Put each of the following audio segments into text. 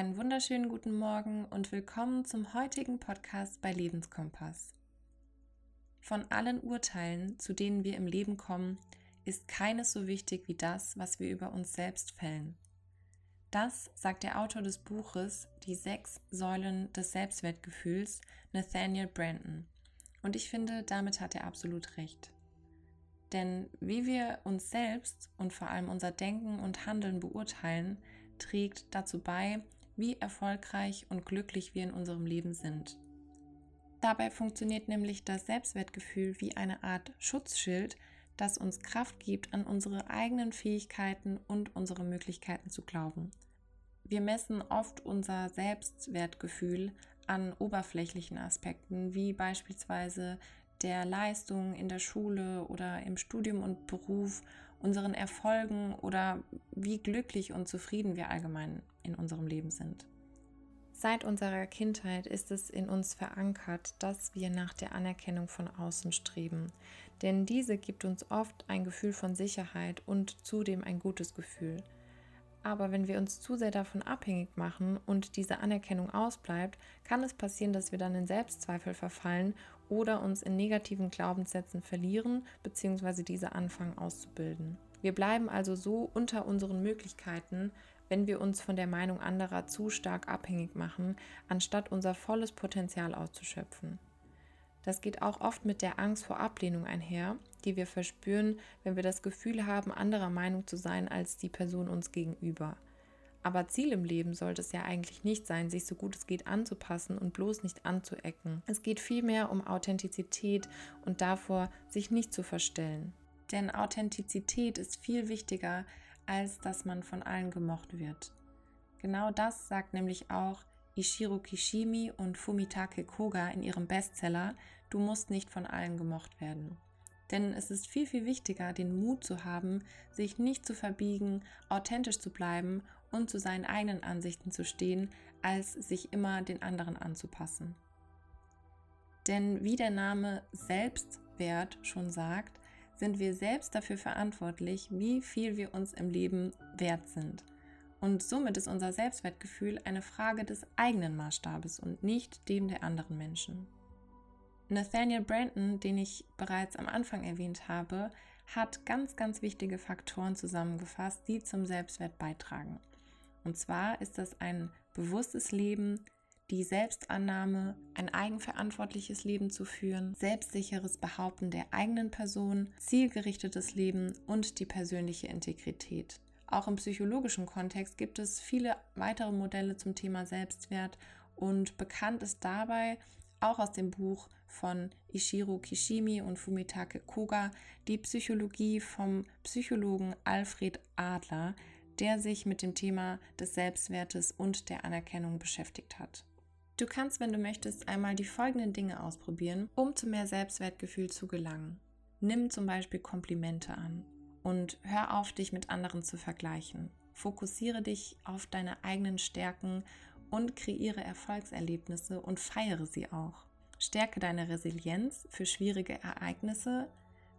Einen wunderschönen guten Morgen und willkommen zum heutigen Podcast bei Lebenskompass. Von allen Urteilen, zu denen wir im Leben kommen, ist keines so wichtig wie das, was wir über uns selbst fällen. Das sagt der Autor des Buches Die sechs Säulen des Selbstwertgefühls, Nathaniel Brandon. Und ich finde, damit hat er absolut recht. Denn wie wir uns selbst und vor allem unser Denken und Handeln beurteilen, trägt dazu bei, wie erfolgreich und glücklich wir in unserem Leben sind. Dabei funktioniert nämlich das Selbstwertgefühl wie eine Art Schutzschild, das uns Kraft gibt, an unsere eigenen Fähigkeiten und unsere Möglichkeiten zu glauben. Wir messen oft unser Selbstwertgefühl an oberflächlichen Aspekten, wie beispielsweise der Leistung in der Schule oder im Studium und Beruf, unseren Erfolgen oder wie glücklich und zufrieden wir allgemein in unserem Leben sind. Seit unserer Kindheit ist es in uns verankert, dass wir nach der Anerkennung von außen streben, denn diese gibt uns oft ein Gefühl von Sicherheit und zudem ein gutes Gefühl. Aber wenn wir uns zu sehr davon abhängig machen und diese Anerkennung ausbleibt, kann es passieren, dass wir dann in Selbstzweifel verfallen oder uns in negativen Glaubenssätzen verlieren bzw. diese anfangen auszubilden. Wir bleiben also so unter unseren Möglichkeiten, wenn wir uns von der Meinung anderer zu stark abhängig machen, anstatt unser volles Potenzial auszuschöpfen. Das geht auch oft mit der Angst vor Ablehnung einher, die wir verspüren, wenn wir das Gefühl haben, anderer Meinung zu sein als die Person uns gegenüber. Aber Ziel im Leben sollte es ja eigentlich nicht sein, sich so gut es geht anzupassen und bloß nicht anzuecken. Es geht vielmehr um Authentizität und davor, sich nicht zu verstellen. Denn Authentizität ist viel wichtiger, als dass man von allen gemocht wird. Genau das sagt nämlich auch Ishiro Kishimi und Fumitake Koga in ihrem Bestseller Du musst nicht von allen gemocht werden. Denn es ist viel, viel wichtiger, den Mut zu haben, sich nicht zu verbiegen, authentisch zu bleiben und zu seinen eigenen Ansichten zu stehen, als sich immer den anderen anzupassen. Denn wie der Name Selbstwert schon sagt, sind wir selbst dafür verantwortlich, wie viel wir uns im Leben wert sind. Und somit ist unser Selbstwertgefühl eine Frage des eigenen Maßstabes und nicht dem der anderen Menschen. Nathaniel Brandon, den ich bereits am Anfang erwähnt habe, hat ganz, ganz wichtige Faktoren zusammengefasst, die zum Selbstwert beitragen. Und zwar ist das ein bewusstes Leben, die Selbstannahme, ein eigenverantwortliches Leben zu führen, selbstsicheres Behaupten der eigenen Person, zielgerichtetes Leben und die persönliche Integrität. Auch im psychologischen Kontext gibt es viele weitere Modelle zum Thema Selbstwert und bekannt ist dabei auch aus dem Buch von Ishiro Kishimi und Fumitake Koga die Psychologie vom Psychologen Alfred Adler, der sich mit dem Thema des Selbstwertes und der Anerkennung beschäftigt hat. Du kannst, wenn du möchtest, einmal die folgenden Dinge ausprobieren, um zu mehr Selbstwertgefühl zu gelangen. Nimm zum Beispiel Komplimente an und hör auf, dich mit anderen zu vergleichen. Fokussiere dich auf deine eigenen Stärken und kreiere Erfolgserlebnisse und feiere sie auch. Stärke deine Resilienz für schwierige Ereignisse.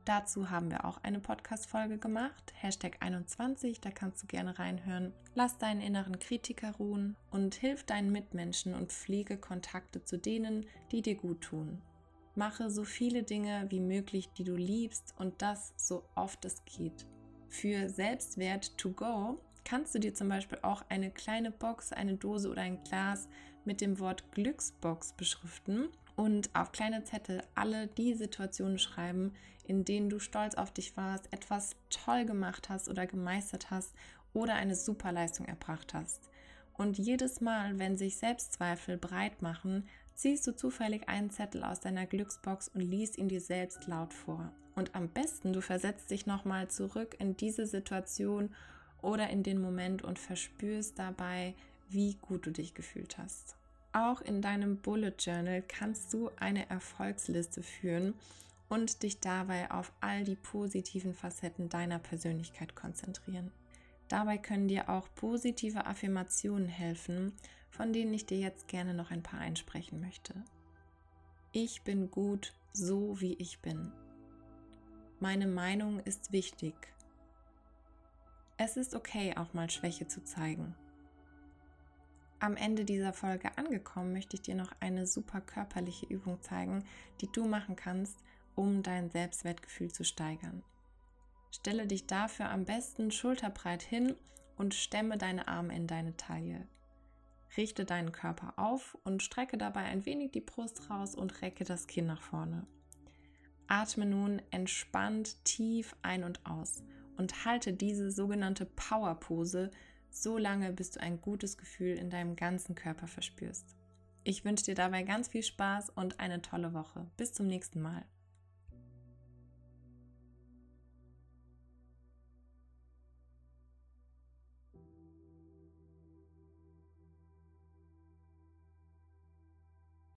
Dazu haben wir auch eine Podcast-Folge gemacht, Hashtag 21, da kannst du gerne reinhören. Lass deinen inneren Kritiker ruhen und hilf deinen Mitmenschen und pflege Kontakte zu denen, die dir gut tun. Mache so viele Dinge wie möglich, die du liebst und das so oft es geht. Für Selbstwert to go kannst du dir zum Beispiel auch eine kleine Box, eine Dose oder ein Glas mit dem Wort Glücksbox beschriften und auf kleine Zettel alle die Situationen schreiben, in denen du stolz auf dich warst, etwas toll gemacht hast oder gemeistert hast oder eine Superleistung erbracht hast. Und jedes Mal, wenn sich Selbstzweifel breit machen, ziehst du zufällig einen Zettel aus deiner Glücksbox und liest ihn dir selbst laut vor. Und am besten, du versetzt dich nochmal zurück in diese Situation oder in den Moment und verspürst dabei, wie gut du dich gefühlt hast. Auch in deinem Bullet Journal kannst du eine Erfolgsliste führen und dich dabei auf all die positiven Facetten deiner Persönlichkeit konzentrieren. Dabei können dir auch positive Affirmationen helfen, von denen ich dir jetzt gerne noch ein paar einsprechen möchte. Ich bin gut, so wie ich bin. Meine Meinung ist wichtig. Es ist okay, auch mal Schwäche zu zeigen. Am Ende dieser Folge angekommen, möchte ich dir noch eine super körperliche Übung zeigen, die du machen kannst, um dein Selbstwertgefühl zu steigern. Stelle dich dafür am besten schulterbreit hin und stemme deine Arme in deine Taille. Richte deinen Körper auf und strecke dabei ein wenig die Brust raus und recke das Kinn nach vorne. Atme nun entspannt tief ein und aus und halte diese sogenannte Power-Pose so lange, bis du ein gutes Gefühl in deinem ganzen Körper verspürst. Ich wünsche dir dabei ganz viel Spaß und eine tolle Woche. Bis zum nächsten Mal.